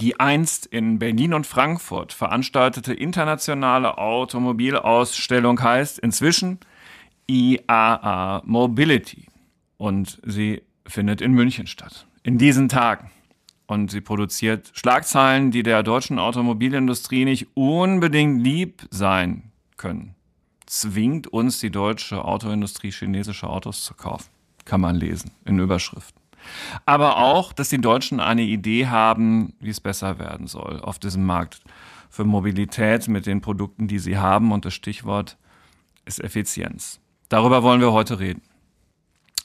Die einst in Berlin und Frankfurt veranstaltete internationale Automobilausstellung heißt inzwischen IAA Mobility und sie findet in München statt. In diesen Tagen. Und sie produziert Schlagzeilen, die der deutschen Automobilindustrie nicht unbedingt lieb sein können. Zwingt uns die deutsche Autoindustrie chinesische Autos zu kaufen. Kann man lesen in Überschriften. Aber auch, dass die Deutschen eine Idee haben, wie es besser werden soll auf diesem Markt für Mobilität mit den Produkten, die sie haben. Und das Stichwort ist Effizienz. Darüber wollen wir heute reden.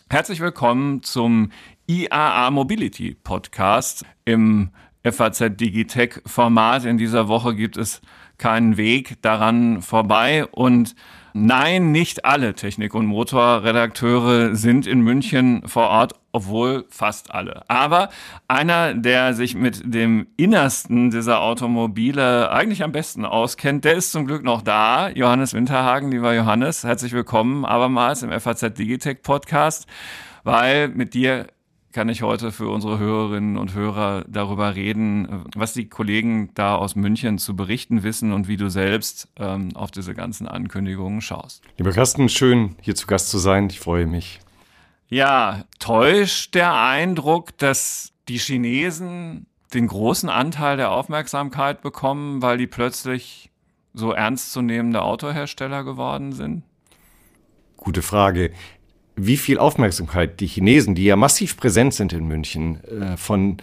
Herzlich willkommen zum IAA Mobility Podcast im FAZ Digitech Format. In dieser Woche gibt es keinen Weg daran vorbei und Nein, nicht alle Technik- und Motorredakteure sind in München vor Ort, obwohl fast alle. Aber einer, der sich mit dem Innersten dieser Automobile eigentlich am besten auskennt, der ist zum Glück noch da. Johannes Winterhagen, lieber Johannes, herzlich willkommen abermals im FAZ Digitech Podcast, weil mit dir kann ich heute für unsere Hörerinnen und Hörer darüber reden, was die Kollegen da aus München zu berichten wissen und wie du selbst ähm, auf diese ganzen Ankündigungen schaust. Lieber Carsten, schön hier zu Gast zu sein. Ich freue mich. Ja, täuscht der Eindruck, dass die Chinesen den großen Anteil der Aufmerksamkeit bekommen, weil die plötzlich so ernstzunehmende Autohersteller geworden sind? Gute Frage wie viel Aufmerksamkeit die Chinesen, die ja massiv präsent sind in München, äh, von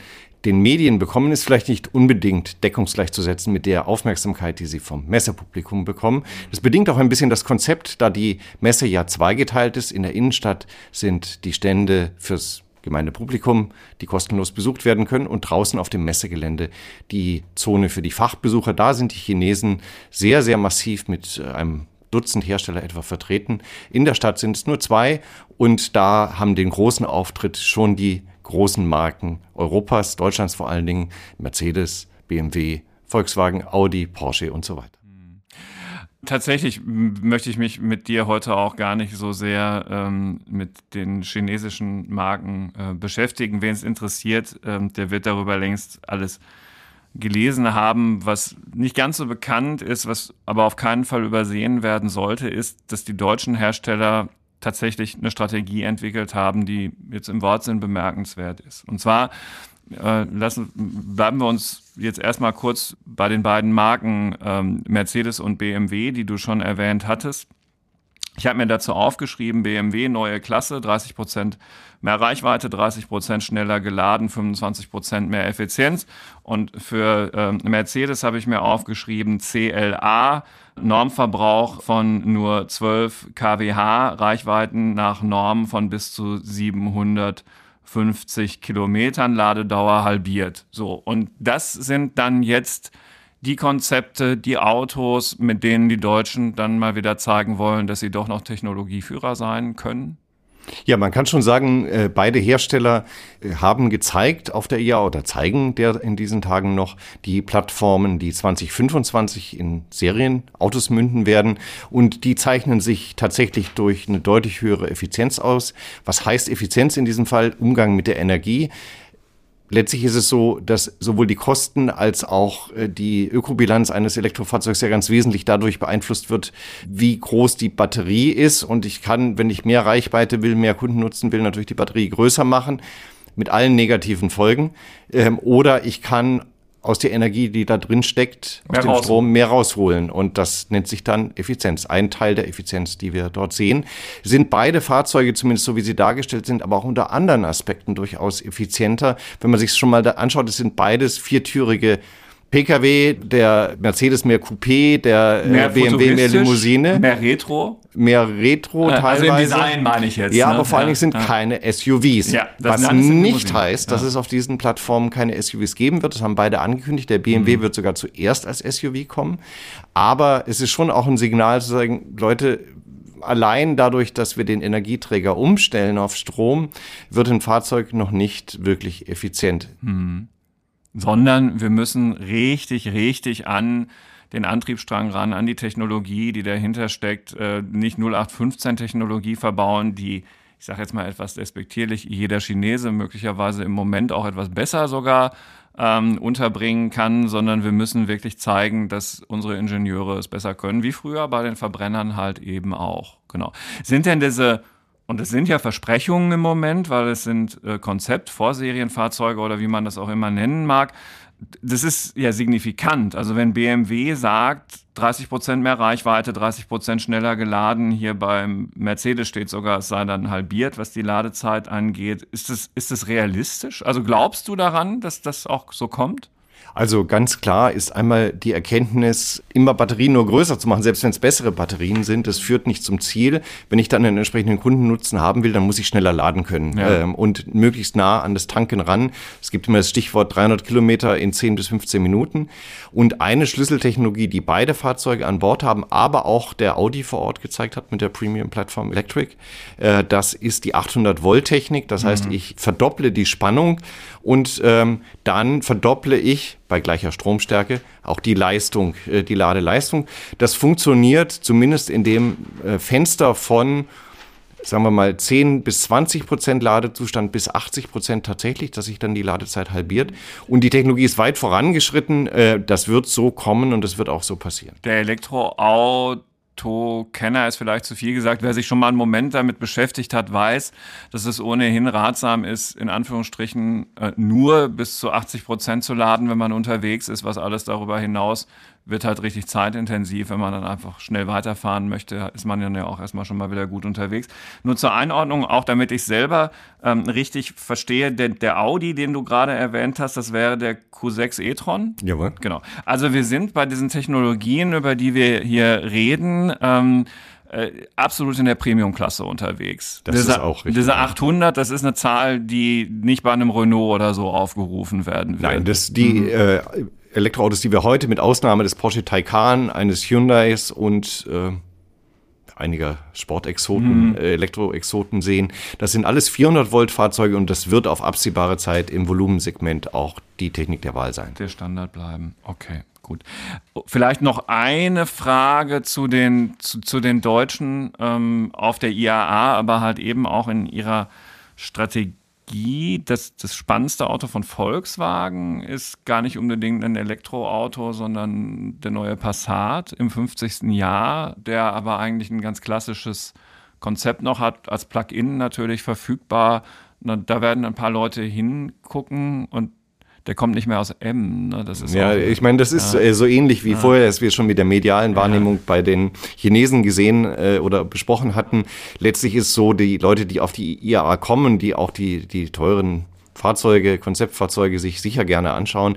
den Medien bekommen, ist vielleicht nicht unbedingt deckungsgleich zu setzen mit der Aufmerksamkeit, die sie vom Messepublikum bekommen. Das bedingt auch ein bisschen das Konzept, da die Messe ja zweigeteilt ist. In der Innenstadt sind die Stände fürs Gemeindepublikum, die kostenlos besucht werden können und draußen auf dem Messegelände die Zone für die Fachbesucher. Da sind die Chinesen sehr, sehr massiv mit äh, einem Dutzend Hersteller etwa vertreten. In der Stadt sind es nur zwei und da haben den großen Auftritt schon die großen Marken Europas, Deutschlands vor allen Dingen, Mercedes, BMW, Volkswagen, Audi, Porsche und so weiter. Tatsächlich möchte ich mich mit dir heute auch gar nicht so sehr ähm, mit den chinesischen Marken äh, beschäftigen. Wen es interessiert, ähm, der wird darüber längst alles gelesen haben, was nicht ganz so bekannt ist, was aber auf keinen Fall übersehen werden sollte, ist, dass die deutschen Hersteller tatsächlich eine Strategie entwickelt haben, die jetzt im Wortsinn bemerkenswert ist. Und zwar äh, lassen, bleiben wir uns jetzt erstmal kurz bei den beiden Marken ähm, Mercedes und BMW, die du schon erwähnt hattest. Ich habe mir dazu aufgeschrieben, BMW neue Klasse, 30 Prozent mehr Reichweite, 30 Prozent schneller geladen, 25 Prozent mehr Effizienz. Und für ähm, Mercedes habe ich mir aufgeschrieben, CLA, Normverbrauch von nur 12 kWh, Reichweiten nach Norm von bis zu 750 Kilometern, Ladedauer halbiert. So. Und das sind dann jetzt die Konzepte, die Autos, mit denen die Deutschen dann mal wieder zeigen wollen, dass sie doch noch Technologieführer sein können? Ja, man kann schon sagen, äh, beide Hersteller äh, haben gezeigt auf der IA oder zeigen der in diesen Tagen noch die Plattformen, die 2025 in Serienautos münden werden. Und die zeichnen sich tatsächlich durch eine deutlich höhere Effizienz aus. Was heißt Effizienz in diesem Fall? Umgang mit der Energie letztlich ist es so, dass sowohl die Kosten als auch äh, die Ökobilanz eines Elektrofahrzeugs ja ganz wesentlich dadurch beeinflusst wird, wie groß die Batterie ist. Und ich kann, wenn ich mehr Reichweite will, mehr Kunden nutzen will, natürlich die Batterie größer machen mit allen negativen Folgen. Ähm, oder ich kann aus der Energie, die da drin steckt, aus mehr dem Strom mehr rausholen. Und das nennt sich dann Effizienz. Ein Teil der Effizienz, die wir dort sehen, sind beide Fahrzeuge, zumindest so wie sie dargestellt sind, aber auch unter anderen Aspekten durchaus effizienter. Wenn man sich schon mal da anschaut, es sind beides viertürige PKW, der Mercedes mehr Coupé, der äh, mehr BMW mehr Limousine. Mehr Retro. Mehr Retro äh, teilweise. Also im Design meine ich jetzt. Ja, ne? aber vor allen Dingen sind ja. keine SUVs. Ja, was nicht heißt, dass ja. es auf diesen Plattformen keine SUVs geben wird. Das haben beide angekündigt. Der BMW mhm. wird sogar zuerst als SUV kommen. Aber es ist schon auch ein Signal zu sagen, Leute, allein dadurch, dass wir den Energieträger umstellen auf Strom, wird ein Fahrzeug noch nicht wirklich effizient. Mhm sondern wir müssen richtig, richtig an den Antriebsstrang ran, an die Technologie, die dahinter steckt, äh, nicht 0815-Technologie verbauen, die ich sage jetzt mal etwas despektierlich, jeder Chinese möglicherweise im Moment auch etwas besser sogar ähm, unterbringen kann, sondern wir müssen wirklich zeigen, dass unsere Ingenieure es besser können, wie früher bei den Verbrennern halt eben auch. Genau. Sind denn diese und es sind ja Versprechungen im Moment, weil es sind äh, Konzept, Vorserienfahrzeuge oder wie man das auch immer nennen mag das ist ja signifikant. Also wenn BMW sagt, 30 Prozent mehr Reichweite, 30 Prozent schneller geladen, hier beim Mercedes steht sogar, es sei dann halbiert, was die Ladezeit angeht. Ist das, ist das realistisch? Also glaubst du daran, dass das auch so kommt? Also ganz klar ist einmal die Erkenntnis, immer Batterien nur größer zu machen, selbst wenn es bessere Batterien sind, das führt nicht zum Ziel. Wenn ich dann einen entsprechenden Kundennutzen haben will, dann muss ich schneller laden können ja. ähm, und möglichst nah an das Tanken ran. Es gibt immer das Stichwort 300 Kilometer in 10 bis 15 Minuten. Und eine Schlüsseltechnologie, die beide Fahrzeuge an Bord haben, aber auch der Audi vor Ort gezeigt hat mit der Premium Platform Electric, äh, das ist die 800 Volt Technik. Das heißt, mhm. ich verdopple die Spannung und ähm, dann verdopple ich bei gleicher Stromstärke auch die Leistung, äh, die Ladeleistung. Das funktioniert zumindest in dem äh, Fenster von sagen wir mal 10 bis 20 Prozent Ladezustand bis 80 Prozent tatsächlich, dass sich dann die Ladezeit halbiert. Und die Technologie ist weit vorangeschritten. Äh, das wird so kommen und das wird auch so passieren. Der Elektroauto Kenner ist vielleicht zu viel gesagt. Wer sich schon mal einen Moment damit beschäftigt hat, weiß, dass es ohnehin ratsam ist, in Anführungsstrichen äh, nur bis zu 80 Prozent zu laden, wenn man unterwegs ist. Was alles darüber hinaus wird halt richtig zeitintensiv. Wenn man dann einfach schnell weiterfahren möchte, ist man dann ja auch erstmal schon mal wieder gut unterwegs. Nur zur Einordnung, auch damit ich selber ähm, richtig verstehe, der, der Audi, den du gerade erwähnt hast, das wäre der Q6 e-tron. Jawohl. Genau. Also wir sind bei diesen Technologien, über die wir hier reden, ähm, äh, absolut in der Premium-Klasse unterwegs. Das diese, ist auch richtig. Diese 800, das ist eine Zahl, die nicht bei einem Renault oder so aufgerufen werden wird. Nein, das die mhm. äh, Elektroautos, die wir heute mit Ausnahme des Porsche Taycan, eines Hyundais und äh, einiger Sportexoten, mhm. äh, Elektroexoten sehen. Das sind alles 400 Volt Fahrzeuge und das wird auf absehbare Zeit im Volumensegment auch die Technik der Wahl sein. Der Standard bleiben. Okay, gut. Vielleicht noch eine Frage zu den zu, zu den Deutschen ähm, auf der IAA, aber halt eben auch in ihrer Strategie Technologie, das, das spannendste Auto von Volkswagen ist gar nicht unbedingt ein Elektroauto, sondern der neue Passat im 50. Jahr, der aber eigentlich ein ganz klassisches Konzept noch hat, als Plug-in natürlich verfügbar. Da werden ein paar Leute hingucken und der kommt nicht mehr aus M. Ne? Das ist ja, ich meine, das ist ja. Äh, so ähnlich wie ja. vorher, dass wir schon mit der medialen Wahrnehmung ja. bei den Chinesen gesehen äh, oder besprochen hatten. Letztlich ist so, die Leute, die auf die IAA kommen, die auch die, die teuren Fahrzeuge, Konzeptfahrzeuge sich sicher gerne anschauen,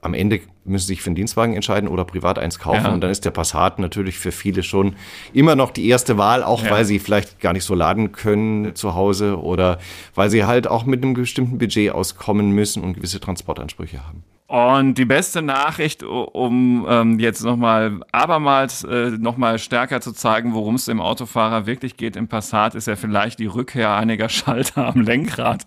am Ende müssen sie sich für einen Dienstwagen entscheiden oder privat eins kaufen. Ja. Und dann ist der Passat natürlich für viele schon immer noch die erste Wahl, auch ja. weil sie vielleicht gar nicht so laden können zu Hause oder weil sie halt auch mit einem bestimmten Budget auskommen müssen und gewisse Transportansprüche haben. Und die beste Nachricht, um ähm, jetzt nochmal abermals äh, nochmal stärker zu zeigen, worum es dem Autofahrer wirklich geht im Passat, ist ja vielleicht die Rückkehr einiger Schalter am Lenkrad.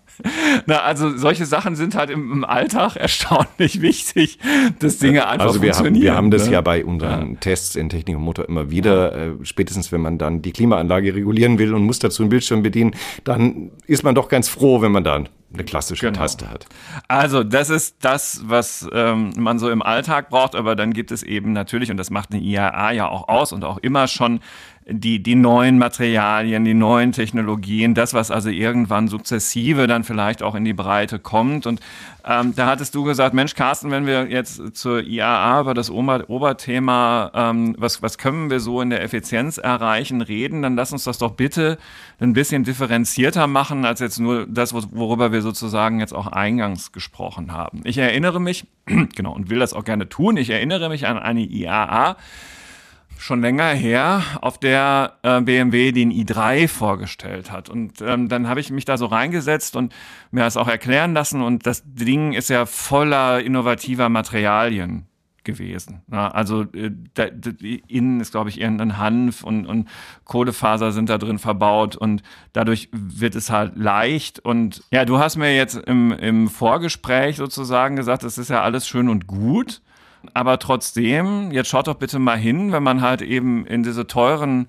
Na, also solche Sachen sind halt im, im Alltag erstaunlich wichtig, dass Dinge einfach also wir funktionieren. Haben, wir haben das ne? ja bei unseren ja. Tests in Technik und Motor immer wieder. Äh, spätestens wenn man dann die Klimaanlage regulieren will und muss dazu einen Bildschirm bedienen, dann ist man doch ganz froh, wenn man dann eine klassische genau. Taste hat. Also das ist das, was ähm, man so im Alltag braucht, aber dann gibt es eben natürlich, und das macht eine IAA ja auch aus und auch immer schon, die, die neuen Materialien, die neuen Technologien, das, was also irgendwann sukzessive dann vielleicht auch in die Breite kommt. Und ähm, da hattest du gesagt, Mensch, Carsten, wenn wir jetzt zur IAA über das Ober Oberthema, ähm, was, was können wir so in der Effizienz erreichen, reden, dann lass uns das doch bitte ein bisschen differenzierter machen, als jetzt nur das, worüber wir sozusagen jetzt auch eingangs gesprochen haben. Ich erinnere mich, genau, und will das auch gerne tun, ich erinnere mich an eine IAA, schon länger her, auf der äh, BMW den i3 vorgestellt hat. Und ähm, dann habe ich mich da so reingesetzt und mir das auch erklären lassen. Und das Ding ist ja voller innovativer Materialien gewesen. Ja, also äh, da, da, innen ist, glaube ich, irgendein Hanf und, und Kohlefaser sind da drin verbaut und dadurch wird es halt leicht. Und ja, du hast mir jetzt im, im Vorgespräch sozusagen gesagt, das ist ja alles schön und gut. Aber trotzdem, jetzt schaut doch bitte mal hin, wenn man halt eben in diese teuren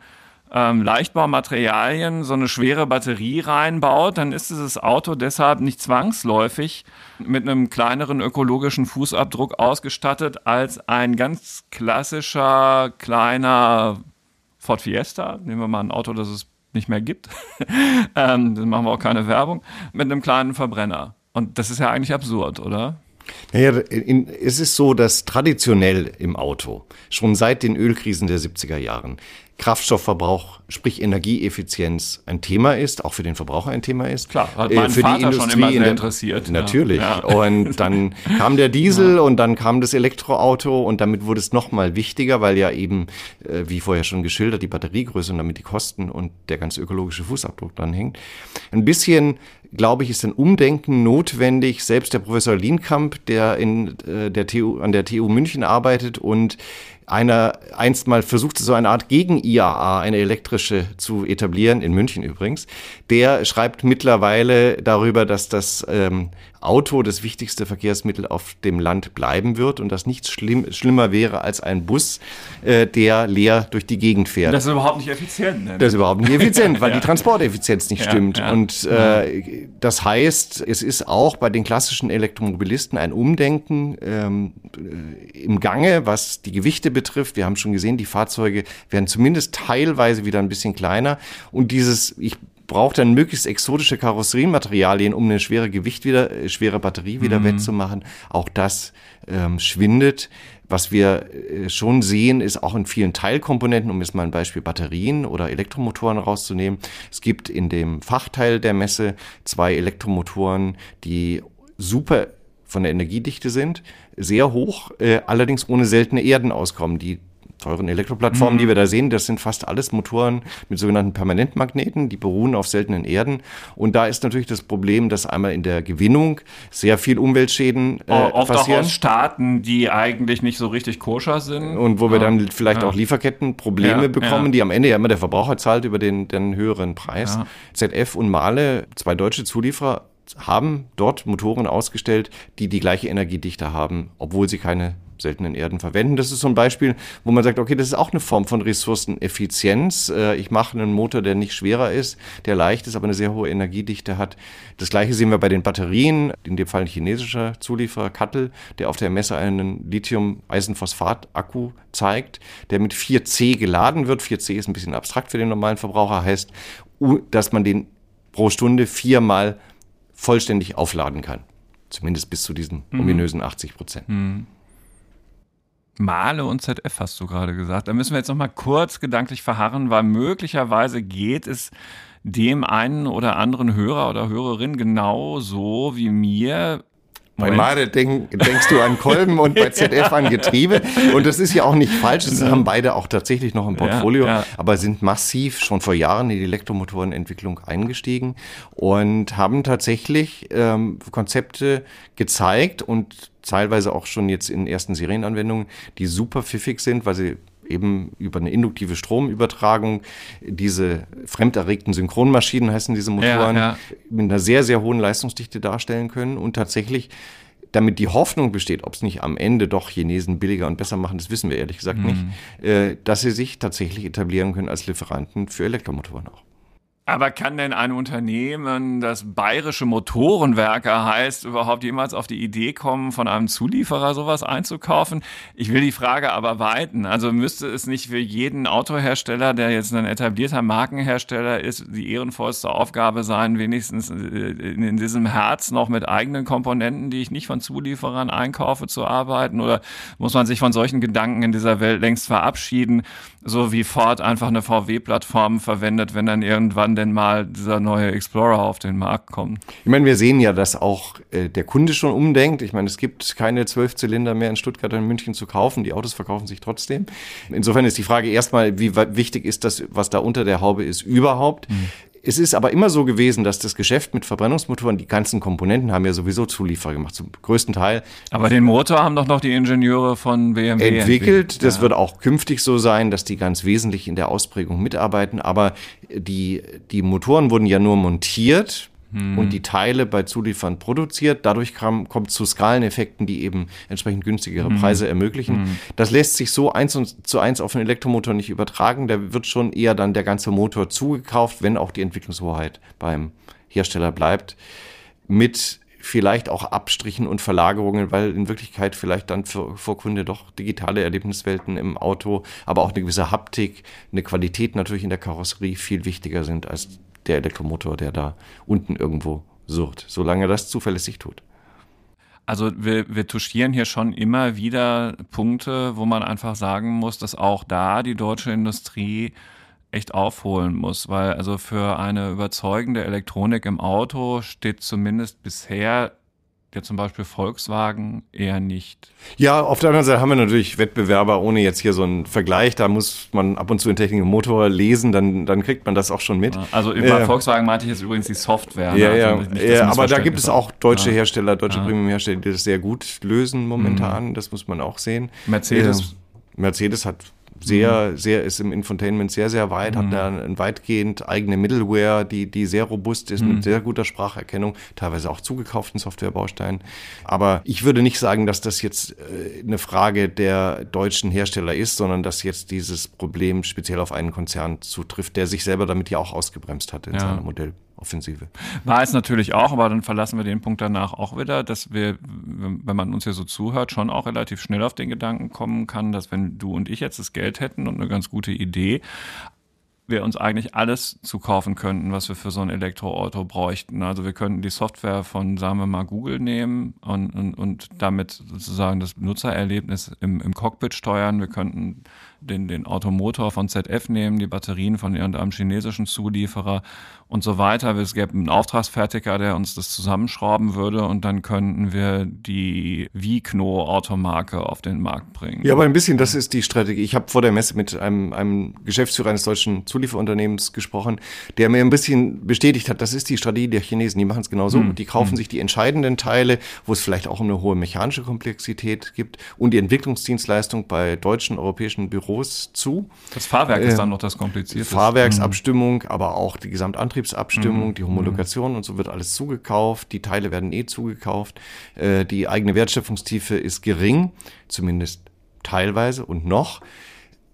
ähm, Leichtbaumaterialien so eine schwere Batterie reinbaut, dann ist dieses Auto deshalb nicht zwangsläufig mit einem kleineren ökologischen Fußabdruck ausgestattet als ein ganz klassischer kleiner Ford Fiesta. Nehmen wir mal ein Auto, das es nicht mehr gibt. ähm, dann machen wir auch keine Werbung. Mit einem kleinen Verbrenner. Und das ist ja eigentlich absurd, oder? Naja, in, es ist so, dass traditionell im Auto, schon seit den Ölkrisen der 70er Jahren, Kraftstoffverbrauch, sprich Energieeffizienz, ein Thema ist, auch für den Verbraucher ein Thema ist. Klar, hat mein äh, für Vater die Industrie schon immer sehr in der, interessiert. Natürlich. Ja. Und dann kam der Diesel und dann kam das Elektroauto und damit wurde es nochmal wichtiger, weil ja eben, äh, wie vorher schon geschildert, die Batteriegröße und damit die Kosten und der ganze ökologische Fußabdruck dran hängt. Ein bisschen glaube ich, ist ein Umdenken notwendig. Selbst der Professor Lienkamp, der in äh, der TU, an der TU München arbeitet und einer einst mal versuchte, so eine Art Gegen-IAA, eine elektrische, zu etablieren, in München übrigens. Der schreibt mittlerweile darüber, dass das ähm, Auto das wichtigste Verkehrsmittel auf dem Land bleiben wird und dass nichts schlimm, schlimmer wäre als ein Bus, äh, der leer durch die Gegend fährt. Das ist überhaupt nicht effizient. Ne? Das ist überhaupt nicht effizient, weil ja. die Transporteffizienz nicht Ja, stimmt. ja. Und äh, das heißt, es ist auch bei den klassischen Elektromobilisten ein Umdenken ähm, äh, im Gange, was die Gewichte betrifft. Wir haben schon gesehen, die Fahrzeuge werden zumindest teilweise wieder ein bisschen kleiner. Und dieses, ich brauche dann möglichst exotische Karosseriematerialien, um eine schwere Gewicht wieder, äh, schwere Batterie wieder Mhm. wettzumachen. Auch das ähm, schwindet. Was wir äh, schon sehen, ist auch in vielen Teilkomponenten, um jetzt mal ein Beispiel Batterien oder Elektromotoren rauszunehmen. Es gibt in dem Fachteil der Messe zwei Elektromotoren, die super von der Energiedichte sind, sehr hoch, äh, allerdings ohne seltene Erden auskommen. Die teuren Elektroplattformen, die wir da sehen, das sind fast alles Motoren mit sogenannten Permanentmagneten, die beruhen auf seltenen Erden. Und da ist natürlich das Problem, dass einmal in der Gewinnung sehr viel Umweltschäden äh, Oft auch passieren. aus Staaten, die eigentlich nicht so richtig koscher sind. Und wo wir Ja. dann vielleicht Ja. auch Lieferkettenprobleme Ja, bekommen, die am Ende ja immer der Verbraucher zahlt über den, den höheren Preis. ZF und Mahle, zwei deutsche Zulieferer, haben dort Motoren ausgestellt, die die gleiche Energiedichte haben, obwohl sie keine seltenen Erden verwenden. Das ist so ein Beispiel, wo man sagt, okay, das ist auch eine Form von Ressourceneffizienz. Äh, Ich mache einen Motor, der nicht schwerer ist, der leicht ist, aber eine sehr hohe Energiedichte hat. Das gleiche sehen wir bei den Batterien, in dem Fall ein chinesischer Zulieferer, Kattel, der auf der Messe einen Lithium-Eisenphosphat-Akku zeigt, der mit 4C geladen wird. 4C ist ein bisschen abstrakt für den normalen Verbraucher, heißt, dass man den pro Stunde viermal vollständig aufladen kann. Zumindest bis zu diesen ominösen 80 Prozent. Male und ZF hast du gerade gesagt. Da müssen wir jetzt noch mal kurz gedanklich verharren, weil möglicherweise geht es dem einen oder anderen Hörer oder Hörerin genauso wie mir. Bei. Made denk, denkst du an Kolben und bei ZF an Getriebe. Und das ist ja auch nicht falsch. Das haben beide auch tatsächlich noch im Portfolio, Ja, ja. aber sind massiv schon vor Jahren in die Elektromotorenentwicklung eingestiegen und haben tatsächlich ähm, Konzepte gezeigt und teilweise auch schon jetzt in ersten Serienanwendungen, die super pfiffig sind, weil sie eben über eine induktive Stromübertragung diese fremderregten Synchronmaschinen heißen diese Motoren ja. mit einer sehr, sehr hohen Leistungsdichte darstellen können und tatsächlich damit die Hoffnung besteht, ob es nicht am Ende doch Chinesen billiger und besser machen, das wissen wir ehrlich gesagt nicht, äh, dass sie sich tatsächlich etablieren können als Lieferanten für Elektromotoren auch. Aber kann denn ein Unternehmen, das bayerische Motorenwerker heißt, überhaupt jemals auf die Idee kommen, von einem Zulieferer sowas einzukaufen? Ich will die Frage aber weiten. Also müsste es nicht für jeden Autohersteller, der jetzt ein etablierter Markenhersteller ist, die ehrenvollste Aufgabe sein, wenigstens äh, in diesem Herz noch mit eigenen Komponenten, die ich nicht von Zulieferern einkaufe, zu arbeiten? Oder muss man sich von solchen Gedanken in dieser Welt längst verabschieden, so wie Ford einfach eine VW-Plattform verwendet, wenn dann irgendwann denn mal dieser neue Explorer auf den Markt kommt? Ich meine, wir sehen ja, dass auch äh, der Kunde schon umdenkt. Ich meine, es gibt keine zwölf Zylinder mehr in Stuttgart und in München zu kaufen. Die Autos verkaufen sich trotzdem. Insofern ist die Frage erstmal, wie wichtig ist das, was da unter der Haube ist, überhaupt? Es ist aber immer so gewesen, dass das Geschäft mit Verbrennungsmotoren, die ganzen Komponenten haben ja sowieso Zulieferer gemacht, zum größten Teil Aber den Motor haben doch noch die Ingenieure von BMW entwickelt. Das Ja. wird auch künftig so sein, dass die ganz wesentlich in der Ausprägung mitarbeiten. Aber die, die Motoren wurden ja nur montiert hm. und die Teile bei Zulieferern produziert. Dadurch kam, kommt zu Skaleneffekten, die eben entsprechend günstigere hm. Preise ermöglichen. Hm. Das lässt sich so eins zu eins auf einen Elektromotor nicht übertragen. Da wird schon eher dann der ganze Motor zugekauft, wenn auch die Entwicklungshoheit beim Hersteller bleibt. Mit vielleicht auch Abstrichen und Verlagerungen, weil in Wirklichkeit vielleicht dann für, für Kunde doch digitale Erlebniswelten im Auto, aber auch eine gewisse Haptik, eine Qualität natürlich in der Karosserie viel wichtiger sind als der Elektromotor, der da unten irgendwo surrt, solange das zuverlässig tut. Also wir, wir touchieren hier schon immer wieder Punkte, wo man einfach sagen muss, dass auch da die deutsche Industrie echt aufholen muss, weil also für eine überzeugende Elektronik im Auto steht zumindest bisher der zum Beispiel Volkswagen eher nicht. Ja, auf der anderen Seite haben wir natürlich Wettbewerber, ohne jetzt hier so einen Vergleich. Da muss man ab und zu in Technik Motor lesen, dann, dann kriegt man das auch schon mit. Also über äh, Volkswagen meinte ich jetzt übrigens die Software. Ja, ne? also ja, ja aber da gibt es auch deutsche ja. Hersteller, deutsche ja. Premium-Hersteller, die das sehr gut lösen momentan. Mhm. Das muss man auch sehen. Mercedes. Äh, Mercedes hat sehr, mhm. sehr, ist im Infotainment sehr, sehr weit, mhm. hat da eine weitgehend eigene Middleware, die, die sehr robust ist, mhm. mit sehr guter Spracherkennung, teilweise auch zugekauften Softwarebausteinen. Aber ich würde nicht sagen, dass das jetzt äh, eine Frage der deutschen Hersteller ist, sondern dass jetzt dieses Problem speziell auf einen Konzern zutrifft, der sich selber damit ja auch ausgebremst hat in ja. seiner Modell. Offensive. War es natürlich auch, aber dann verlassen wir den Punkt danach auch wieder, dass wir, wenn man uns hier so zuhört, schon auch relativ schnell auf den Gedanken kommen kann, dass wenn du und ich jetzt das Geld hätten und eine ganz gute Idee, wir uns eigentlich alles zukaufen könnten, was wir für so ein Elektroauto bräuchten. Also wir könnten die Software von, sagen wir mal, Google nehmen und, und, und damit sozusagen das Nutzererlebnis im, im Cockpit steuern. Wir könnten den, den Automotor von ZF nehmen, die Batterien von irgendeinem chinesischen Zulieferer und so weiter. Es gäbe einen Auftragsfertiger, der uns das zusammenschrauben würde und dann könnten wir die Vicno Automarke auf den Markt bringen. Ja, aber ein bisschen, das ist die Strategie. Ich habe vor der Messe mit einem, einem Geschäftsführer eines deutschen Zulieferunternehmens gesprochen, der mir ein bisschen bestätigt hat, das ist die Strategie der Chinesen. Die machen es genau so. Hm. Die kaufen hm. sich die entscheidenden Teile, wo es vielleicht auch eine hohe mechanische Komplexität gibt und die Entwicklungsdienstleistung bei deutschen, europäischen Büros zu. Das Fahrwerk äh, ist dann noch das Komplizierte. Fahrwerksabstimmung, mhm. aber auch die Gesamtantriebsabstimmung, mhm. die Homologation mhm. und so wird alles zugekauft. Die Teile werden eh zugekauft. Äh, die eigene Wertschöpfungstiefe ist gering, zumindest teilweise und noch.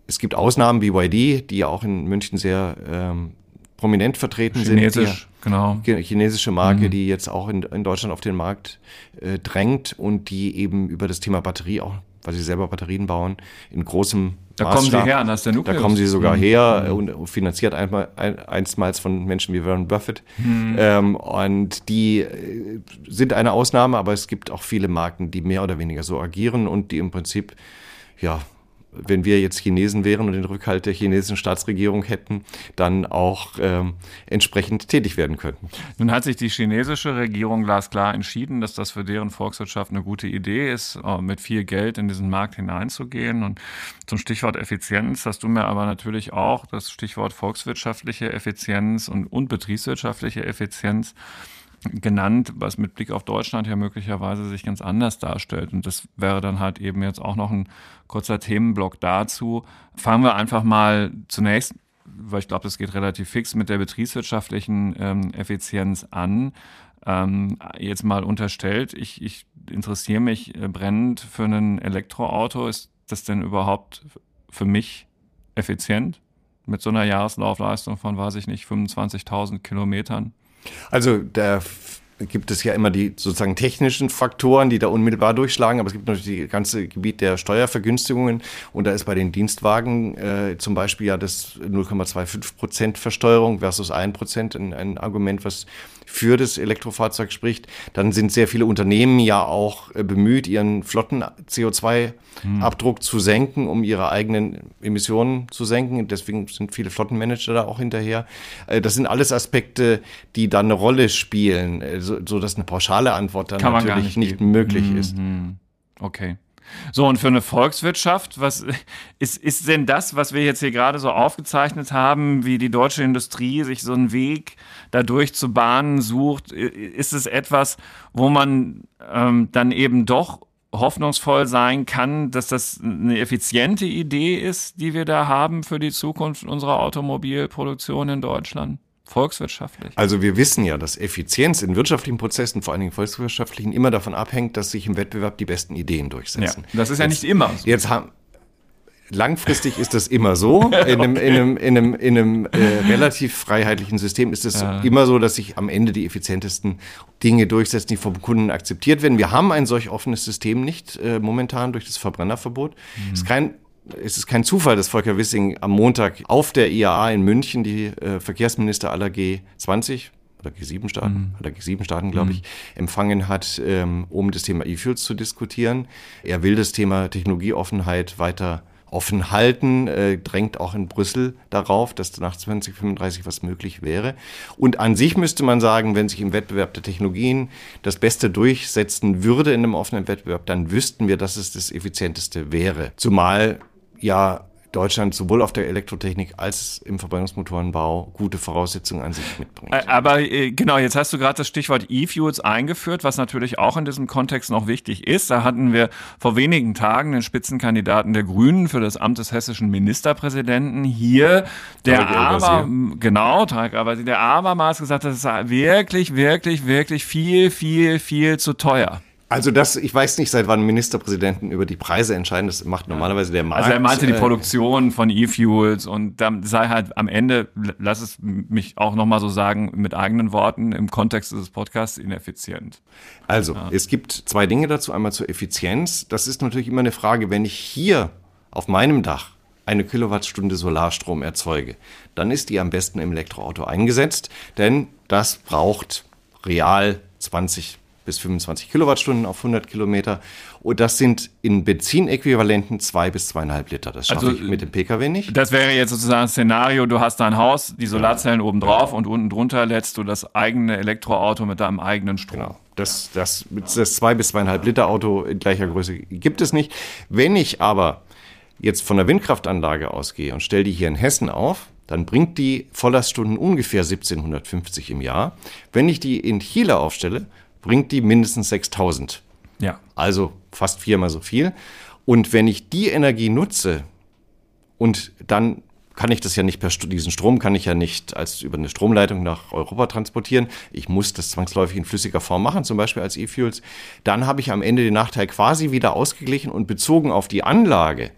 Es gibt Ausnahmen wie YD, die ja auch in München sehr ähm, prominent vertreten Chinesisch, sind. genau. Chinesische Marke, mhm. die jetzt auch in, in Deutschland auf den Markt äh, drängt und die eben über das Thema Batterie auch, weil sie selber Batterien bauen, in großem da Maßstab. kommen sie her, das ist der Nukleus. Da kommen sie sogar mhm. her und finanziert einmal, ein, einstmals von Menschen wie Warren Buffett. Mhm. Ähm, und die äh, sind eine Ausnahme, aber es gibt auch viele Marken, die mehr oder weniger so agieren und die im Prinzip ja wenn wir jetzt Chinesen wären und den Rückhalt der chinesischen Staatsregierung hätten, dann auch ähm, entsprechend tätig werden könnten. Nun hat sich die chinesische Regierung glasklar entschieden, dass das für deren Volkswirtschaft eine gute Idee ist, äh, mit viel Geld in diesen Markt hineinzugehen. Und zum Stichwort Effizienz hast du mir aber natürlich auch das Stichwort volkswirtschaftliche Effizienz und, und betriebswirtschaftliche Effizienz genannt, was mit Blick auf Deutschland ja möglicherweise sich ganz anders darstellt. Und das wäre dann halt eben jetzt auch noch ein kurzer Themenblock dazu. Fangen wir einfach mal zunächst, weil ich glaube, das geht relativ fix mit der betriebswirtschaftlichen ähm, Effizienz an. Ähm, jetzt mal unterstellt, ich, ich interessiere mich äh, brennend für ein Elektroauto. Ist das denn überhaupt für mich effizient? Mit so einer Jahreslaufleistung von, weiß ich nicht, 25.000 Kilometern? Also da gibt es ja immer die sozusagen technischen Faktoren, die da unmittelbar durchschlagen, aber es gibt natürlich das ganze Gebiet der Steuervergünstigungen und da ist bei den Dienstwagen äh, zum Beispiel ja das 0,25 Prozent Versteuerung versus 1 Prozent ein, ein Argument, was für das Elektrofahrzeug spricht. Dann sind sehr viele Unternehmen ja auch äh, bemüht, ihren Flotten CO2-Abdruck hm. zu senken, um ihre eigenen Emissionen zu senken. Deswegen sind viele Flottenmanager da auch hinterher. Äh, das sind alles Aspekte, die dann eine Rolle spielen, äh, so, so dass eine pauschale Antwort dann natürlich nicht, nicht möglich mhm. ist. Okay. So, und für eine Volkswirtschaft, was ist, ist denn das, was wir jetzt hier gerade so aufgezeichnet haben, wie die deutsche Industrie sich so einen Weg dadurch zu bahnen sucht, ist es etwas, wo man ähm, dann eben doch hoffnungsvoll sein kann, dass das eine effiziente Idee ist, die wir da haben für die Zukunft unserer Automobilproduktion in Deutschland? Volkswirtschaftlich? Also wir wissen ja, dass Effizienz in wirtschaftlichen Prozessen, vor allen Dingen volkswirtschaftlichen, immer davon abhängt, dass sich im Wettbewerb die besten Ideen durchsetzen. Ja, das ist ja jetzt, nicht immer so. Jetzt haben, langfristig ist das immer so. In einem, in einem, in einem, in einem äh, relativ freiheitlichen System ist es ja. immer so, dass sich am Ende die effizientesten Dinge durchsetzen, die vom Kunden akzeptiert werden. Wir haben ein solch offenes System nicht äh, momentan durch das Verbrennerverbot. Mhm. Ist kein es ist kein Zufall, dass Volker Wissing am Montag auf der IAA in München die äh, Verkehrsminister aller G20 oder G7-Staaten, mhm. oder G7-Staaten, glaube ich, mhm. empfangen hat, ähm, um das Thema E-Fuels zu diskutieren. Er will das Thema Technologieoffenheit weiter offen halten, äh, drängt auch in Brüssel darauf, dass nach 2035 was möglich wäre. Und an sich müsste man sagen, wenn sich im Wettbewerb der Technologien das Beste durchsetzen würde in einem offenen Wettbewerb, dann wüssten wir, dass es das effizienteste wäre. Zumal ja Deutschland sowohl auf der Elektrotechnik als im Verbrennungsmotorenbau gute Voraussetzungen an sich mitbringt. Aber äh, genau, jetzt hast du gerade das Stichwort E-Fuels eingeführt, was natürlich auch in diesem Kontext noch wichtig ist. Da hatten wir vor wenigen Tagen den Spitzenkandidaten der Grünen für das Amt des hessischen Ministerpräsidenten hier, der aber, genau, aber der abermals gesagt hat, das ist wirklich, wirklich, wirklich viel, viel, viel zu teuer. Also das, ich weiß nicht, seit wann Ministerpräsidenten über die Preise entscheiden. Das macht normalerweise der Markt. Also er meinte die äh, Produktion von E-Fuels und dann sei halt am Ende, lass es mich auch nochmal so sagen, mit eigenen Worten im Kontext des Podcasts ineffizient. Also, ja. es gibt zwei Dinge dazu. Einmal zur Effizienz. Das ist natürlich immer eine Frage, wenn ich hier auf meinem Dach eine Kilowattstunde Solarstrom erzeuge, dann ist die am besten im Elektroauto eingesetzt, denn das braucht real 20 bis 25 Kilowattstunden auf 100 Kilometer. Und das sind in Benzinäquivalenten zwei bis zweieinhalb Liter. Das schaffe also, ich mit dem Pkw nicht. Das wäre jetzt sozusagen ein Szenario, du hast dein Haus, die Solarzellen ja. oben drauf und unten drunter lädst du das eigene Elektroauto mit deinem eigenen Strom. Genau. Das, das, das zwei bis zweieinhalb Liter Auto in gleicher Größe gibt es nicht. Wenn ich aber jetzt von der Windkraftanlage ausgehe und stelle die hier in Hessen auf, dann bringt die Volllaststunden ungefähr 1750 im Jahr. Wenn ich die in Chile aufstelle, bringt die mindestens 6000. Ja. Also fast viermal so viel. Und wenn ich die Energie nutze und dann kann ich das ja nicht per diesen Strom kann ich ja nicht als über eine Stromleitung nach Europa transportieren. Ich muss das zwangsläufig in flüssiger Form machen, zum Beispiel als E-Fuels. Dann habe ich am Ende den Nachteil quasi wieder ausgeglichen und bezogen auf die Anlage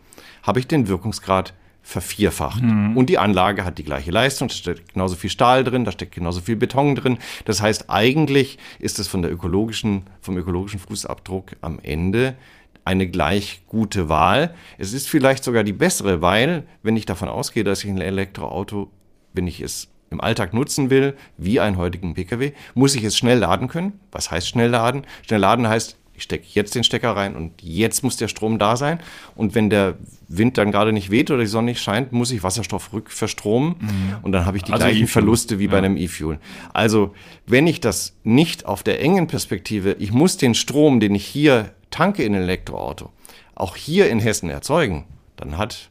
habe ich den Wirkungsgrad vervierfacht. Mhm. Und die Anlage hat die gleiche Leistung, da steckt genauso viel Stahl drin, da steckt genauso viel Beton drin. Das heißt, eigentlich ist es von der ökologischen, vom ökologischen Fußabdruck am Ende eine gleich gute Wahl. Es ist vielleicht sogar die bessere, weil, wenn ich davon ausgehe, dass ich ein Elektroauto, wenn ich es im Alltag nutzen will, wie einen heutigen Pkw, muss ich es schnell laden können. Was heißt schnell laden? Schnell laden heißt, ich stecke jetzt den Stecker rein und jetzt muss der Strom da sein. Und wenn der Wind dann gerade nicht weht oder die Sonne nicht scheint, muss ich Wasserstoff rückverstromen mhm. und dann habe ich die also gleichen e Verluste wie ja. bei einem E-Fuel. Also wenn ich das nicht auf der engen Perspektive, ich muss den Strom, den ich hier tanke in ein Elektroauto, auch hier in Hessen erzeugen, dann hat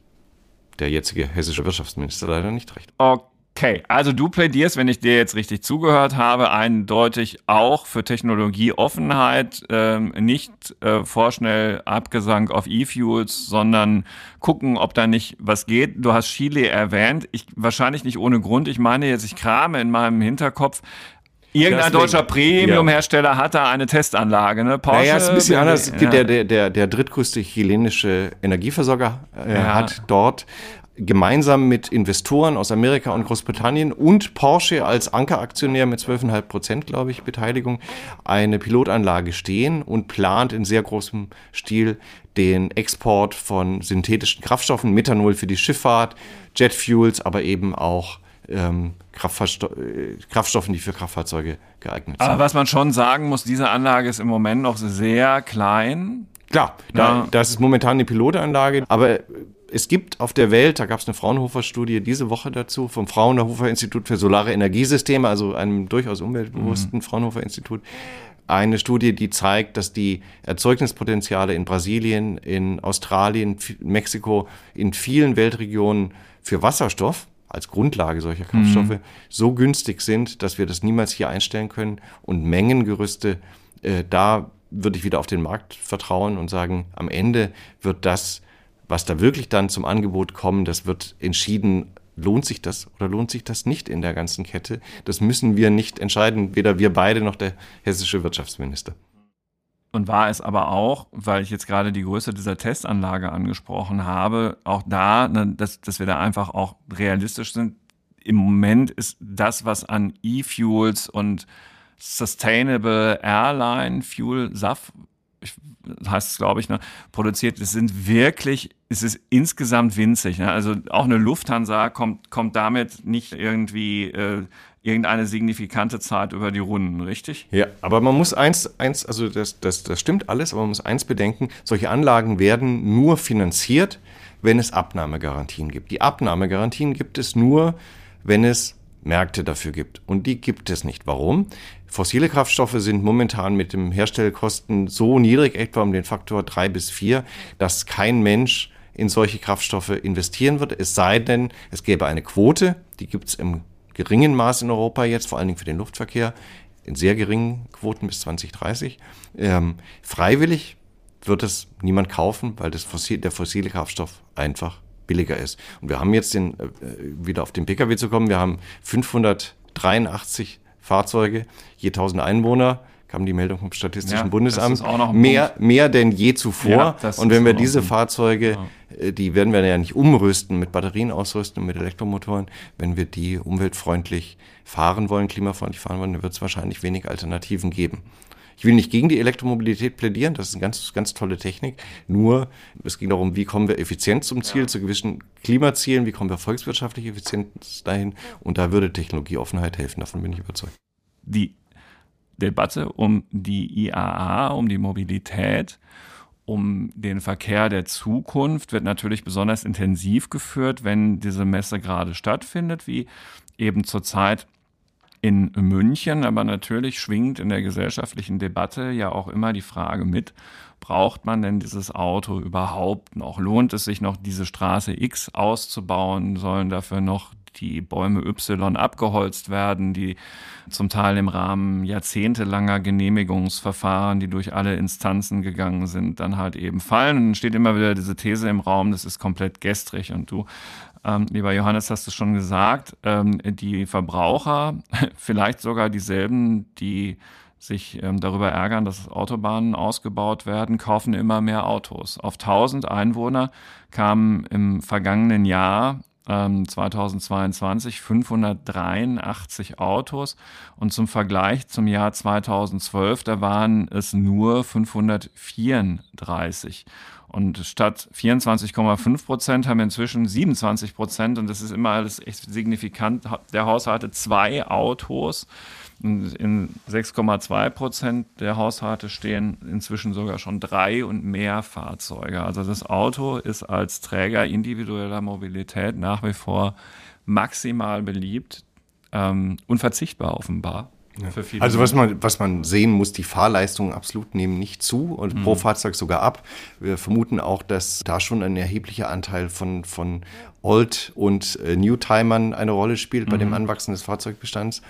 der jetzige hessische Wirtschaftsminister leider nicht recht. Okay. Okay, also du plädierst, wenn ich dir jetzt richtig zugehört habe, eindeutig auch für Technologieoffenheit, ähm, nicht äh, vorschnell Abgesang auf E-Fuels, sondern gucken, ob da nicht was geht. Du hast Chile erwähnt, ich wahrscheinlich nicht ohne Grund. Ich meine jetzt, ich krame in meinem Hinterkopf. Irgendein deutscher Premium-Hersteller ja. hat da eine Testanlage, ne? Porsche. Naja, ist ein bisschen anders. Ja. Der, der, der, der drittgrößte chilenische Energieversorger äh, ja. hat dort gemeinsam mit Investoren aus Amerika und Großbritannien und Porsche als Ankeraktionär mit 12,5 Prozent, glaube ich, Beteiligung, eine Pilotanlage stehen und plant in sehr großem Stil den Export von synthetischen Kraftstoffen, Methanol für die Schifffahrt, Jetfuels, aber eben auch ähm, äh, Kraftstoffen, die für Kraftfahrzeuge geeignet sind. Aber was man schon sagen muss, diese Anlage ist im Moment noch sehr klein. Klar, da, das ist momentan eine Pilotanlage, aber es gibt auf der Welt, da gab es eine Fraunhofer-Studie diese Woche dazu, vom Fraunhofer-Institut für Solare Energiesysteme, also einem durchaus umweltbewussten mhm. Fraunhofer-Institut, eine Studie, die zeigt, dass die Erzeugnispotenziale in Brasilien, in Australien, Mexiko, in vielen Weltregionen für Wasserstoff als Grundlage solcher Kraftstoffe mhm. so günstig sind, dass wir das niemals hier einstellen können und Mengengerüste, äh, da würde ich wieder auf den Markt vertrauen und sagen, am Ende wird das was da wirklich dann zum Angebot kommt, das wird entschieden lohnt sich das oder lohnt sich das nicht in der ganzen Kette? Das müssen wir nicht entscheiden, weder wir beide noch der hessische Wirtschaftsminister. Und war es aber auch, weil ich jetzt gerade die Größe dieser Testanlage angesprochen habe, auch da, ne, dass, dass wir da einfach auch realistisch sind. Im Moment ist das, was an E-Fuels und Sustainable Airline Fuel, SAF, heißt es, glaube ich, ne, produziert, es sind wirklich, es ist insgesamt winzig. Ne? Also auch eine Lufthansa kommt, kommt damit nicht irgendwie äh, irgendeine signifikante Zeit über die Runden, richtig? Ja, aber man muss eins, eins, also das, das, das stimmt alles, aber man muss eins bedenken, solche Anlagen werden nur finanziert, wenn es Abnahmegarantien gibt. Die Abnahmegarantien gibt es nur, wenn es Märkte dafür gibt. Und die gibt es nicht. Warum? Fossile Kraftstoffe sind momentan mit dem Herstellkosten so niedrig, etwa um den Faktor drei bis vier, dass kein Mensch in solche Kraftstoffe investieren wird. Es sei denn, es gäbe eine Quote, die gibt es im geringen Maß in Europa jetzt, vor allen Dingen für den Luftverkehr, in sehr geringen Quoten bis 2030. Ähm, freiwillig wird es niemand kaufen, weil das Fossil, der fossile Kraftstoff einfach billiger ist. Und wir haben jetzt den, äh, wieder auf den Pkw zu kommen, wir haben 583 Fahrzeuge je 1000 Einwohner kam die Meldung vom Statistischen ja, Bundesamt, mehr, mehr denn je zuvor. Ja, und wenn wir diese Fahrzeuge, ja. Äh, die werden wir ja nicht umrüsten, mit Batterien ausrüsten, mit Elektromotoren, wenn wir die umweltfreundlich fahren wollen, klimafreundlich fahren wollen, dann wird es wahrscheinlich wenig Alternativen geben. Ich will nicht gegen die Elektromobilität plädieren, das ist eine ganz, ganz tolle Technik. Nur, es ging darum, wie kommen wir effizient zum Ziel, zu gewissen Klimazielen, wie kommen wir volkswirtschaftlich effizient dahin. Und da würde Technologieoffenheit helfen, davon bin ich überzeugt. Die Debatte um die IAA, um die Mobilität, um den Verkehr der Zukunft wird natürlich besonders intensiv geführt, wenn diese Messe gerade stattfindet, wie eben zurzeit in München. Aber natürlich schwingt in der gesellschaftlichen Debatte ja auch immer die Frage mit, braucht man denn dieses Auto überhaupt noch? Lohnt es sich noch, diese Straße X auszubauen? Sollen dafür noch die Bäume Y abgeholzt werden, die zum Teil im Rahmen jahrzehntelanger Genehmigungsverfahren, die durch alle Instanzen gegangen sind, dann halt eben fallen. Und dann steht immer wieder diese These im Raum, das ist komplett gestrig. Und du, ähm, lieber Johannes, hast es schon gesagt, ähm, die Verbraucher, vielleicht sogar dieselben, die sich ähm, darüber ärgern, dass Autobahnen ausgebaut werden, kaufen immer mehr Autos. Auf 1000 Einwohner kamen im vergangenen Jahr 2022 ähm, 583 Autos und zum Vergleich zum Jahr 2012, da waren es nur 534. Und statt 24,5 Prozent haben wir inzwischen 27 Prozent und das ist immer alles echt signifikant. Der Haushalt zwei Autos in 6,2 Prozent der Haushalte stehen inzwischen sogar schon drei und mehr Fahrzeuge. Also das Auto ist als Träger individueller Mobilität nach wie vor maximal beliebt, ähm, unverzichtbar offenbar. Ja. also was man, was man sehen muss, die Fahrleistungen absolut nehmen nicht zu und mhm. pro Fahrzeug sogar ab. Wir vermuten auch, dass da schon ein erheblicher Anteil von, von Old- und äh, Newtimern eine Rolle spielt bei mhm. dem Anwachsen des Fahrzeugbestands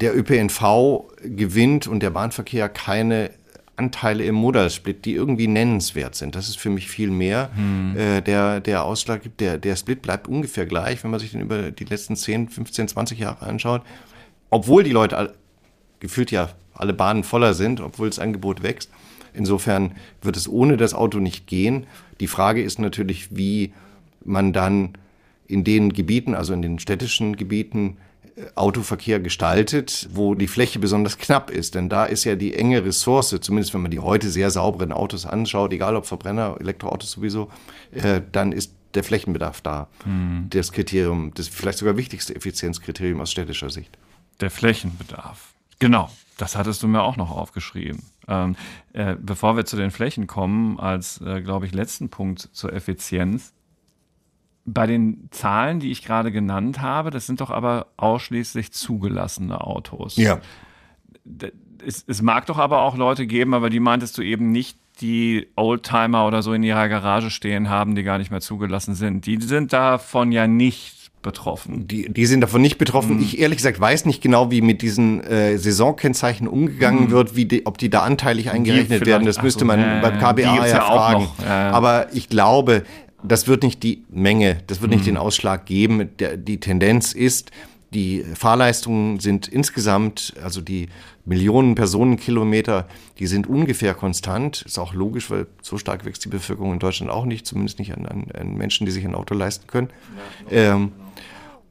der ÖPNV gewinnt und der Bahnverkehr keine Anteile im Modalsplit, die irgendwie nennenswert sind. Das ist für mich viel mehr. Hm. Äh, der, der Ausschlag gibt, der, der Split bleibt ungefähr gleich, wenn man sich den über die letzten 10, 15, 20 Jahre anschaut. Obwohl die Leute all, gefühlt ja alle Bahnen voller sind, obwohl das Angebot wächst. Insofern wird es ohne das Auto nicht gehen. Die Frage ist natürlich, wie man dann in den Gebieten, also in den städtischen Gebieten, Autoverkehr gestaltet, wo die Fläche besonders knapp ist. Denn da ist ja die enge Ressource, zumindest wenn man die heute sehr sauberen Autos anschaut, egal ob Verbrenner, Elektroautos sowieso, äh, dann ist der Flächenbedarf da. Mhm. Das Kriterium, das vielleicht sogar wichtigste Effizienzkriterium aus städtischer Sicht. Der Flächenbedarf. Genau, das hattest du mir auch noch aufgeschrieben. Ähm, äh, bevor wir zu den Flächen kommen, als, äh, glaube ich, letzten Punkt zur Effizienz, bei den Zahlen, die ich gerade genannt habe, das sind doch aber ausschließlich zugelassene Autos. Ja. Es, es mag doch aber auch Leute geben, aber die meintest du eben nicht, die Oldtimer oder so in ihrer Garage stehen haben, die gar nicht mehr zugelassen sind. Die sind davon ja nicht betroffen. Die, die sind davon nicht betroffen. Mhm. Ich ehrlich gesagt weiß nicht genau, wie mit diesen äh, Saisonkennzeichen umgegangen mhm. wird, wie die, ob die da anteilig eingerechnet werden. Das müsste man äh, beim KBA ja, ja fragen. Ja, Aber ich glaube, das wird nicht die Menge, das wird nicht den Ausschlag geben. Die Tendenz ist, die Fahrleistungen sind insgesamt, also die Millionen Personenkilometer, die sind ungefähr konstant. Ist auch logisch, weil so stark wächst die Bevölkerung in Deutschland auch nicht, zumindest nicht an, an, an Menschen, die sich ein Auto leisten können. ähm,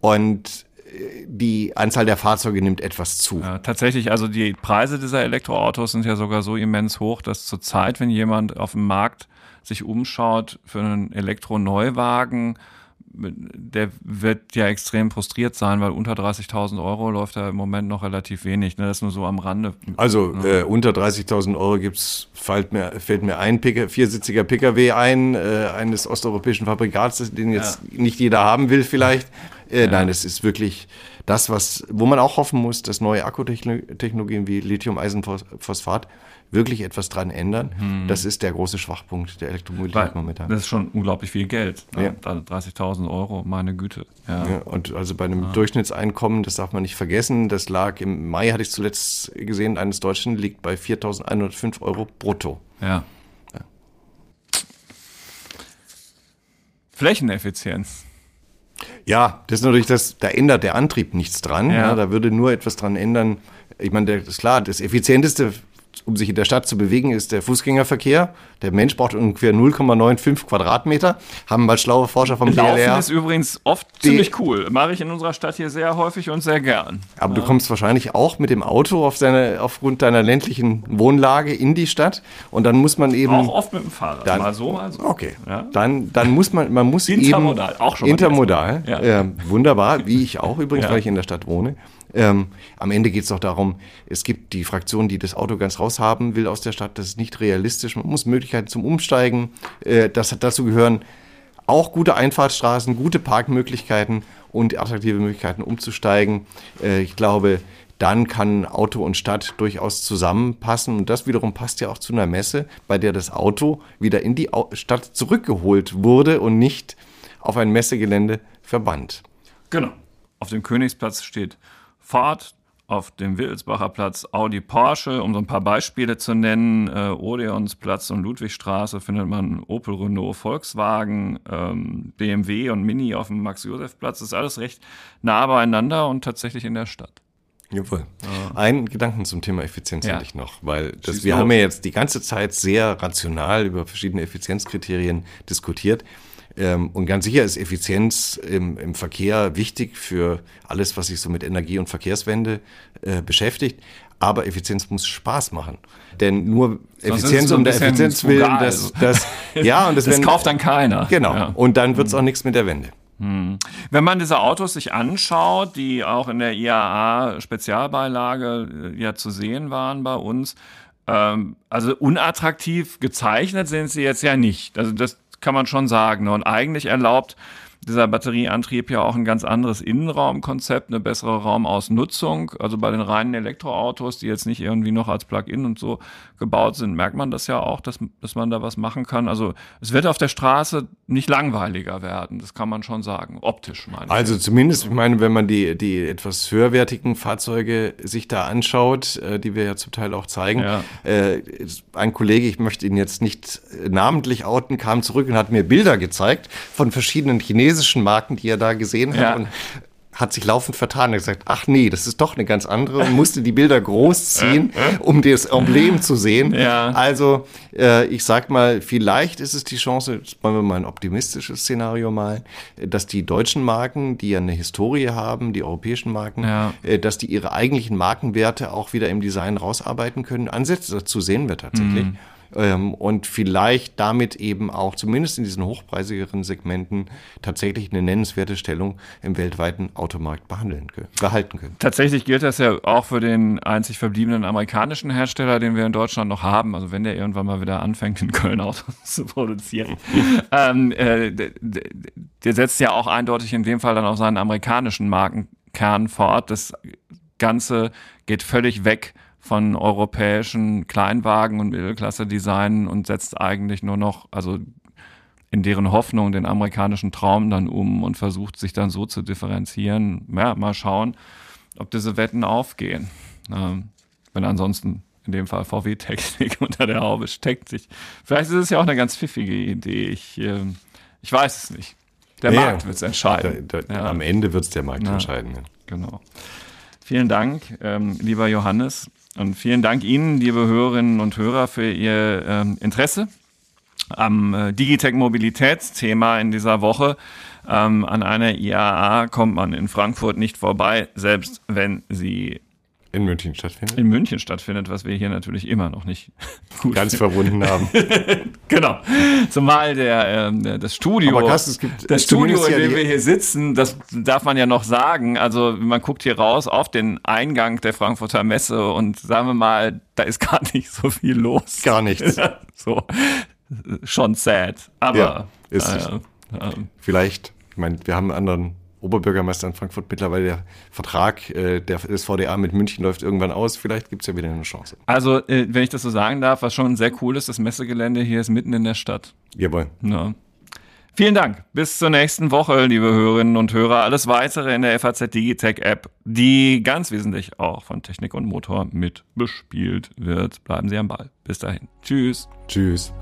und äh, die Anzahl der Fahrzeuge nimmt etwas zu. Ja, tatsächlich, also die Preise dieser Elektroautos sind ja sogar so immens hoch, dass zurzeit, wenn jemand auf dem Markt sich umschaut für einen Elektroneuwagen, der wird ja extrem frustriert sein, weil unter 30.000 Euro läuft da im Moment noch relativ wenig. Ne? Das ist nur so am Rande. Also äh, unter 30.000 Euro gibt's, fällt mir, fällt mir ein Pick, viersitziger Pkw ein, äh, eines osteuropäischen Fabrikats, den jetzt ja. nicht jeder haben will vielleicht. Äh, ja. Nein, es ist wirklich das, was, wo man auch hoffen muss, dass neue Akkutechnologien wie Lithium-Eisenphosphat wirklich etwas dran ändern. Hm. Das ist der große Schwachpunkt der Elektromobilität momentan. Das ist schon unglaublich viel Geld. Ne? Ja. 30.000 Euro, meine Güte. Ja. ja. und also bei einem ah. Durchschnittseinkommen, das darf man nicht vergessen, das lag im Mai, hatte ich zuletzt gesehen, eines Deutschen liegt bei 4.105 Euro brutto. Ja. ja. Flächeneffizienz. Ja, das ist natürlich das, da ändert der Antrieb nichts dran. Ja. ja da würde nur etwas dran ändern. Ich meine, das ist klar, das effizienteste um sich in der Stadt zu bewegen, ist der Fußgängerverkehr. Der Mensch braucht ungefähr 0,95 Quadratmeter. Haben mal schlaue Forscher vom Laufen DLR. ist übrigens oft ziemlich cool. Mache ich in unserer Stadt hier sehr häufig und sehr gern. Aber ja. du kommst wahrscheinlich auch mit dem Auto auf seine, aufgrund deiner ländlichen Wohnlage in die Stadt. Und dann muss man eben. Auch oft mit dem Fahrrad. Dann, mal so, mal so. Okay. Ja. Dann, dann muss man, man muss intermodal, eben. Auch schon intermodal. Ja. Äh, wunderbar, wie ich auch übrigens, weil ich in der Stadt wohne. Ähm, am Ende geht es doch darum, es gibt die Fraktion, die das Auto ganz raus haben will aus der Stadt. Das ist nicht realistisch. Man muss Möglichkeiten zum Umsteigen. Äh, das, dazu gehören auch gute Einfahrtsstraßen, gute Parkmöglichkeiten und attraktive Möglichkeiten umzusteigen. Äh, ich glaube, dann kann Auto und Stadt durchaus zusammenpassen. Und das wiederum passt ja auch zu einer Messe, bei der das Auto wieder in die Stadt zurückgeholt wurde und nicht auf ein Messegelände verbannt. Genau. Auf dem Königsplatz steht Fahrt auf dem Wittelsbacher Platz Audi Porsche, um so ein paar Beispiele zu nennen. Äh, Odeonsplatz und Ludwigstraße findet man Opel, Renault, Volkswagen, ähm, BMW und Mini auf dem Max-Josef-Platz. Das ist alles recht nah beieinander und tatsächlich in der Stadt. Jawohl. Ja. Ein Gedanken zum Thema Effizienz ja. hätte ich noch, weil das, wir haben ja jetzt die ganze Zeit sehr rational über verschiedene Effizienzkriterien diskutiert. Ähm, und ganz sicher ist Effizienz im, im, Verkehr wichtig für alles, was sich so mit Energie- und Verkehrswende äh, beschäftigt. Aber Effizienz muss Spaß machen. Denn nur Effizienz um der Effizienz willen, das, das, ja, und das, das wenn, kauft dann keiner. Genau. Ja. Und dann wird es auch nichts mit der Wende. Hm. Wenn man diese Autos sich anschaut, die auch in der IAA-Spezialbeilage äh, ja zu sehen waren bei uns, ähm, also unattraktiv gezeichnet sind sie jetzt ja nicht. Also das kann man schon sagen. Ne? Und eigentlich erlaubt dieser Batterieantrieb ja auch ein ganz anderes Innenraumkonzept, eine bessere Raumausnutzung. Also bei den reinen Elektroautos, die jetzt nicht irgendwie noch als Plug-in und so gebaut sind, merkt man das ja auch, dass, dass man da was machen kann. Also es wird auf der Straße nicht langweiliger werden, das kann man schon sagen, optisch meine ich. Also zumindest, ich meine, wenn man die, die etwas höherwertigen Fahrzeuge sich da anschaut, äh, die wir ja zum Teil auch zeigen. Ja. Äh, ein Kollege, ich möchte ihn jetzt nicht namentlich outen, kam zurück und hat mir Bilder gezeigt von verschiedenen Chinesen chinesischen Marken, die er da gesehen hat. Ja. Und hat sich laufend vertan und gesagt, ach nee, das ist doch eine ganz andere und musste die Bilder großziehen, um das Emblem zu sehen. Ja. Also äh, ich sag mal, vielleicht ist es die Chance, wollen wir mal ein optimistisches Szenario malen, dass die deutschen Marken, die ja eine Historie haben, die europäischen Marken, ja. äh, dass die ihre eigentlichen Markenwerte auch wieder im Design rausarbeiten können. Ansätze dazu sehen wir tatsächlich. Mhm ähm, und vielleicht damit eben auch zumindest in diesen hochpreisigeren Segmenten tatsächlich eine nennenswerte Stellung im weltweiten Automarkt behandeln können, behalten können. Tatsächlich gilt das ja auch für den einzig verbliebenen amerikanischen Hersteller, den wir in Deutschland noch haben. Also wenn der irgendwann mal wieder anfängt, in Köln Autos zu produzieren. ähm, äh, der setzt ja auch eindeutig in dem Fall dann auf seinen amerikanischen Markenkern fort. Das Ganze geht völlig weg von europäischen Kleinwagen und Mittelklasse-Designen und setzt eigentlich nur noch, also in deren Hoffnung den amerikanischen Traum dann um und versucht sich dann so zu differenzieren. Ja, mal schauen, ob diese Wetten aufgehen. Ähm, wenn ansonsten in dem Fall VW-Technik unter der Haube steckt sich. Vielleicht ist es ja auch eine ganz pfiffige Idee. Ich, äh, Ich weiß es nicht. Der ja, Markt wird es entscheiden. Da, da, ja. Am Ende wird es der Markt ja, entscheiden. Genau. Vielen Dank, ähm, lieber Johannes. Und vielen Dank Ihnen, liebe Hörerinnen und Hörer, für Ihr ähm, Interesse am äh, Digitech-Mobilitätsthema in dieser Woche. Ähm, an einer IAA kommt man in Frankfurt nicht vorbei, selbst wenn sie in München stattfindet? In München stattfindet, was wir hier natürlich immer noch nicht gut ganz verbunden haben. genau. Zumal der, äh, das Studio, Aber Kass, es gibt das Studio, in dem wir hier sitzen, das darf man ja noch sagen. Also man guckt hier raus auf den Eingang der Frankfurter Messe und sagen wir mal, da ist gar nicht so viel los. Gar nichts. so schon sad. Aber ja, ist äh, äh, vielleicht, ich meine, wir haben einen anderen Oberbürgermeister in Frankfurt mittlerweile der Vertrag äh, der, des VDA mit München läuft irgendwann aus. Vielleicht gibt es ja wieder eine Chance. Also, äh, wenn ich das so sagen darf, was schon sehr cool ist, das Messegelände hier ist mitten in der Stadt. Jawohl. Ja. Vielen Dank. Bis zur nächsten Woche, liebe Hörerinnen und Hörer. Alles weitere in der FAZ Digitech App, die ganz wesentlich auch von Technik und Motor mit bespielt wird. Bleiben Sie am Ball. Bis dahin. Tschüss. Tschüss.